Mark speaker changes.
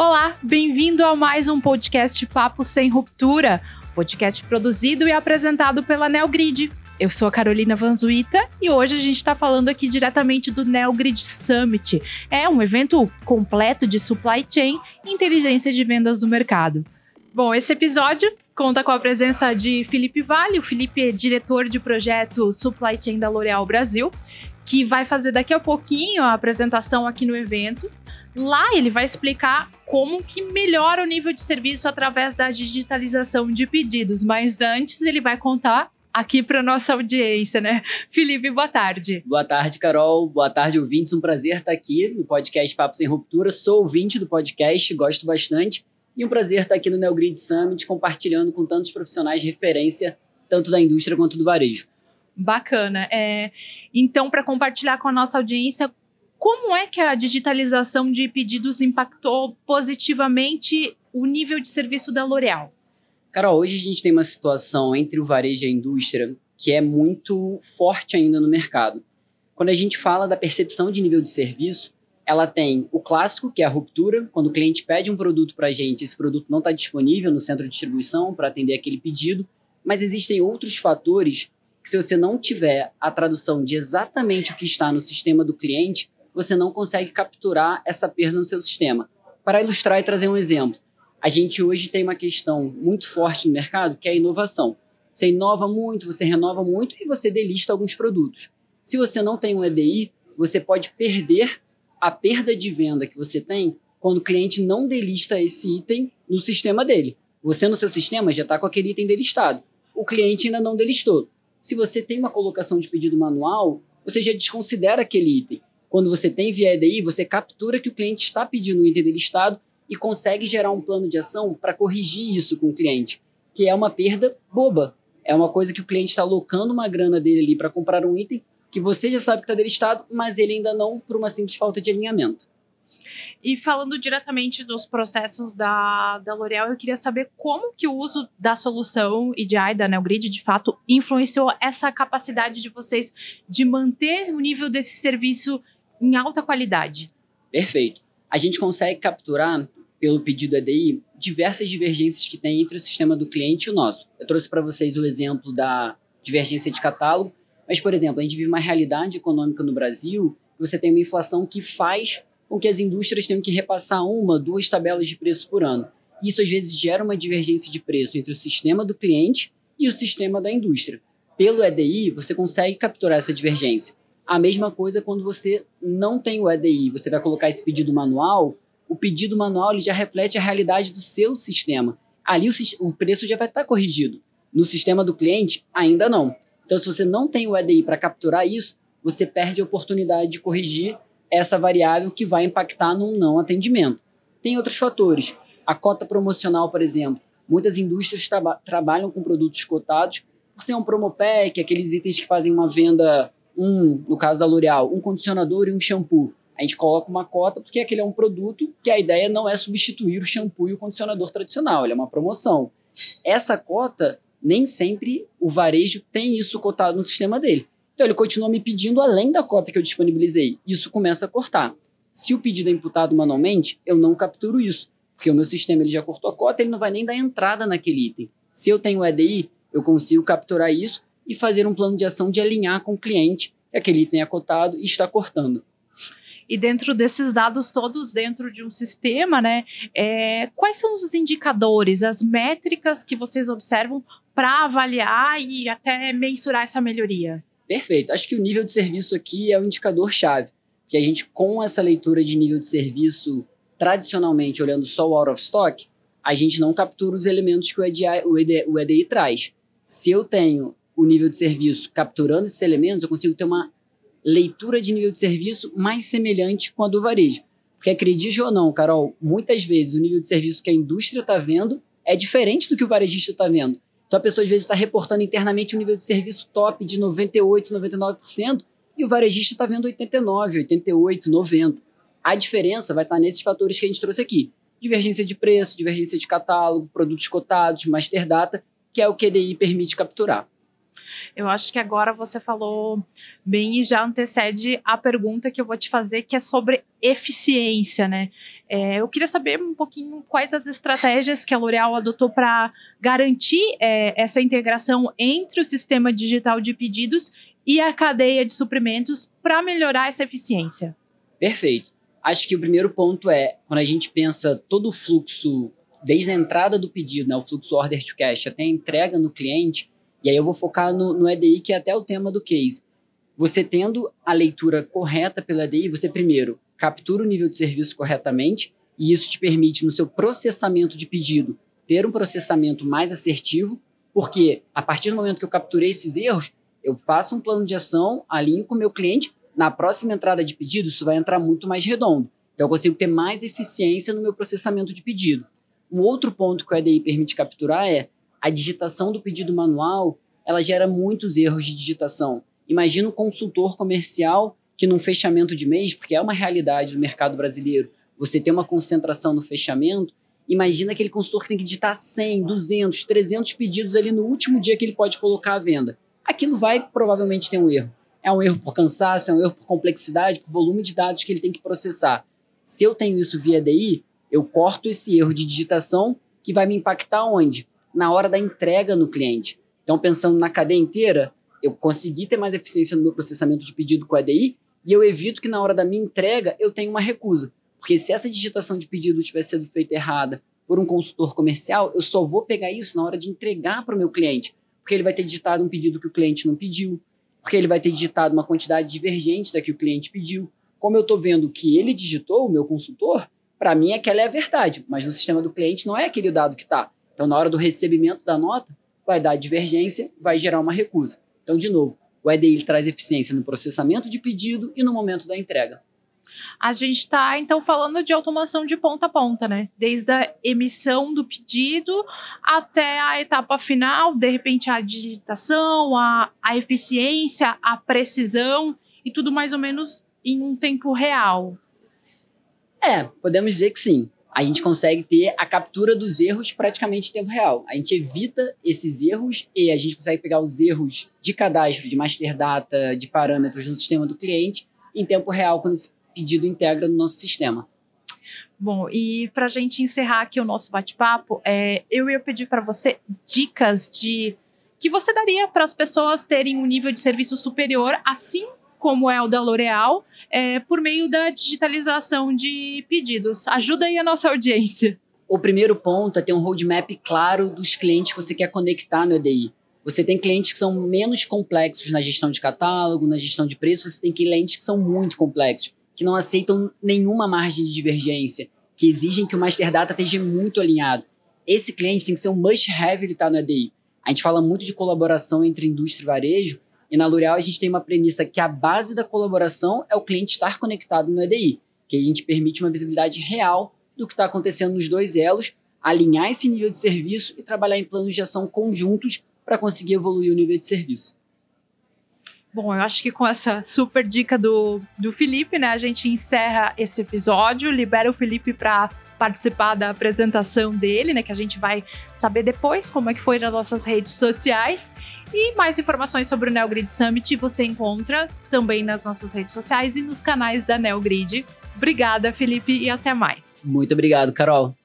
Speaker 1: Olá, bem-vindo a mais um podcast Papo Sem Ruptura, podcast produzido e apresentado pela Neogrid. Eu sou a Carolina Vanzuita e hoje a gente está falando aqui diretamente do Neogrid Summit. É um evento completo de supply chain e inteligência de vendas do mercado. Bom, esse episódio conta com a presença de Felipe Vale. O Felipe é diretor de projeto Supply Chain da L'Oréal Brasil, que vai fazer daqui a pouquinho a apresentação aqui no evento. Lá ele vai explicar como que melhora o nível de serviço através da digitalização de pedidos, mas antes ele vai contar aqui para nossa audiência, né? Felipe, boa tarde.
Speaker 2: Boa tarde, Carol. Boa tarde, ouvintes. Um prazer estar aqui no podcast Papo Sem Ruptura. Sou ouvinte do podcast, gosto bastante. E um prazer estar aqui no Neogrid Summit compartilhando com tantos profissionais de referência, tanto da indústria quanto do varejo.
Speaker 1: Bacana. É, então, para compartilhar com a nossa audiência, como é que a digitalização de pedidos impactou positivamente o nível de serviço da L'Oréal?
Speaker 2: Carol, hoje a gente tem uma situação entre o varejo e a indústria que é muito forte ainda no mercado. Quando a gente fala da percepção de nível de serviço, ela tem o clássico, que é a ruptura, quando o cliente pede um produto para a gente, esse produto não está disponível no centro de distribuição para atender aquele pedido, mas existem outros fatores que, se você não tiver a tradução de exatamente o que está no sistema do cliente, você não consegue capturar essa perda no seu sistema. Para ilustrar e trazer um exemplo, a gente hoje tem uma questão muito forte no mercado que é a inovação. Você inova muito, você renova muito e você delista alguns produtos. Se você não tem um EDI, você pode perder a perda de venda que você tem quando o cliente não delista esse item no sistema dele. Você no seu sistema já está com aquele item delistado. O cliente ainda não delistou. Se você tem uma colocação de pedido manual, você já desconsidera aquele item. Quando você tem via EDI, você captura que o cliente está pedindo o item delistado e consegue gerar um plano de ação para corrigir isso com o cliente, que é uma perda boba. É uma coisa que o cliente está alocando uma grana dele ali para comprar um item que você já sabe que está delistado, mas ele ainda não por uma simples falta de alinhamento.
Speaker 1: E falando diretamente dos processos da, da L'Oréal, eu queria saber como que o uso da solução EDI da Neogrid, de fato, influenciou essa capacidade de vocês de manter o nível desse serviço em alta qualidade.
Speaker 2: Perfeito. A gente consegue capturar, pelo pedido EDI, diversas divergências que tem entre o sistema do cliente e o nosso. Eu trouxe para vocês o exemplo da divergência de catálogo, mas, por exemplo, a gente vive uma realidade econômica no Brasil você tem uma inflação que faz com que as indústrias tenham que repassar uma, duas tabelas de preço por ano. Isso, às vezes, gera uma divergência de preço entre o sistema do cliente e o sistema da indústria. Pelo EDI, você consegue capturar essa divergência. A mesma coisa quando você não tem o EDI, você vai colocar esse pedido manual, o pedido manual ele já reflete a realidade do seu sistema. Ali o, o preço já vai estar corrigido. No sistema do cliente, ainda não. Então, se você não tem o EDI para capturar isso, você perde a oportunidade de corrigir essa variável que vai impactar num não atendimento. Tem outros fatores. A cota promocional, por exemplo. Muitas indústrias tra trabalham com produtos cotados por ser um promopack, aqueles itens que fazem uma venda um, no caso da L'Oréal, um condicionador e um shampoo. A gente coloca uma cota porque aquele é um produto que a ideia não é substituir o shampoo e o condicionador tradicional, ele é uma promoção. Essa cota, nem sempre o varejo tem isso cotado no sistema dele. Então ele continua me pedindo além da cota que eu disponibilizei. Isso começa a cortar. Se o pedido é imputado manualmente, eu não capturo isso, porque o meu sistema ele já cortou a cota, ele não vai nem dar entrada naquele item. Se eu tenho EDI, eu consigo capturar isso e fazer um plano de ação de alinhar com o cliente que aquele item é cotado e está cortando.
Speaker 1: E dentro desses dados todos, dentro de um sistema, né, é, quais são os indicadores, as métricas que vocês observam para avaliar e até mensurar essa melhoria?
Speaker 2: Perfeito. Acho que o nível de serviço aqui é o indicador-chave. Que a gente, com essa leitura de nível de serviço, tradicionalmente olhando só o out of stock, a gente não captura os elementos que o EDI, o EDI, o EDI traz. Se eu tenho o nível de serviço capturando esses elementos, eu consigo ter uma leitura de nível de serviço mais semelhante com a do varejo. Porque acredite ou não, Carol, muitas vezes o nível de serviço que a indústria está vendo é diferente do que o varejista está vendo. Então a pessoa às vezes está reportando internamente um nível de serviço top de 98, 99% e o varejista está vendo 89, 88, 90. A diferença vai estar tá nesses fatores que a gente trouxe aqui. Divergência de preço, divergência de catálogo, produtos cotados, master data, que é o que a EDI permite capturar.
Speaker 1: Eu acho que agora você falou bem e já antecede a pergunta que eu vou te fazer, que é sobre eficiência, né? É, eu queria saber um pouquinho quais as estratégias que a L'Oréal adotou para garantir é, essa integração entre o sistema digital de pedidos e a cadeia de suprimentos para melhorar essa eficiência.
Speaker 2: Perfeito. Acho que o primeiro ponto é, quando a gente pensa todo o fluxo, desde a entrada do pedido, né, o fluxo order to cash, até a entrega no cliente, e aí eu vou focar no, no EDI, que é até o tema do case. Você tendo a leitura correta pelo EDI, você primeiro captura o nível de serviço corretamente, e isso te permite, no seu processamento de pedido, ter um processamento mais assertivo, porque a partir do momento que eu capturei esses erros, eu faço um plano de ação, alinho com o meu cliente, na próxima entrada de pedido, isso vai entrar muito mais redondo. Então, eu consigo ter mais eficiência no meu processamento de pedido. Um outro ponto que o EDI permite capturar é a digitação do pedido manual, ela gera muitos erros de digitação. Imagina um consultor comercial que num fechamento de mês, porque é uma realidade do mercado brasileiro, você tem uma concentração no fechamento, imagina aquele consultor que tem que digitar 100, 200, 300 pedidos ali no último dia que ele pode colocar à venda. Aquilo vai provavelmente ter um erro. É um erro por cansaço, é um erro por complexidade, por volume de dados que ele tem que processar. Se eu tenho isso via DI, eu corto esse erro de digitação que vai me impactar onde? Na hora da entrega no cliente. Então, pensando na cadeia inteira, eu consegui ter mais eficiência no meu processamento de pedido com a e eu evito que na hora da minha entrega eu tenha uma recusa. Porque se essa digitação de pedido tiver sido feita errada por um consultor comercial, eu só vou pegar isso na hora de entregar para o meu cliente. Porque ele vai ter digitado um pedido que o cliente não pediu, porque ele vai ter digitado uma quantidade divergente da que o cliente pediu. Como eu estou vendo que ele digitou, o meu consultor, para mim aquela é a verdade, mas no sistema do cliente não é aquele dado que está. Então, na hora do recebimento da nota, vai dar divergência, vai gerar uma recusa. Então, de novo, o EDI traz eficiência no processamento de pedido e no momento da entrega.
Speaker 1: A gente está, então, falando de automação de ponta a ponta, né? Desde a emissão do pedido até a etapa final, de repente a digitação, a, a eficiência, a precisão e tudo mais ou menos em um tempo real.
Speaker 2: É, podemos dizer que sim. A gente consegue ter a captura dos erros praticamente em tempo real. A gente evita esses erros e a gente consegue pegar os erros de cadastro, de master data, de parâmetros no sistema do cliente em tempo real quando esse pedido integra no nosso sistema.
Speaker 1: Bom, e para a gente encerrar aqui o nosso bate-papo, é, eu ia pedir para você dicas de que você daria para as pessoas terem um nível de serviço superior, assim como é o da L'Oréal, é, por meio da digitalização de pedidos. Ajuda aí a nossa audiência.
Speaker 2: O primeiro ponto é ter um roadmap claro dos clientes que você quer conectar no EDI. Você tem clientes que são menos complexos na gestão de catálogo, na gestão de preço, você tem clientes que são muito complexos que não aceitam nenhuma margem de divergência, que exigem que o master data esteja muito alinhado. Esse cliente tem que ser um must-have ele estar no EDI. A gente fala muito de colaboração entre indústria e varejo, e na L'Oréal a gente tem uma premissa que a base da colaboração é o cliente estar conectado no EDI, que a gente permite uma visibilidade real do que está acontecendo nos dois elos, alinhar esse nível de serviço e trabalhar em planos de ação conjuntos para conseguir evoluir o nível de serviço.
Speaker 1: Bom, eu acho que com essa super dica do, do Felipe, né, a gente encerra esse episódio, libera o Felipe para participar da apresentação dele, né, que a gente vai saber depois como é que foi nas nossas redes sociais. E mais informações sobre o NeoGrid Summit você encontra também nas nossas redes sociais e nos canais da NeoGrid. Obrigada, Felipe, e até mais.
Speaker 2: Muito obrigado, Carol.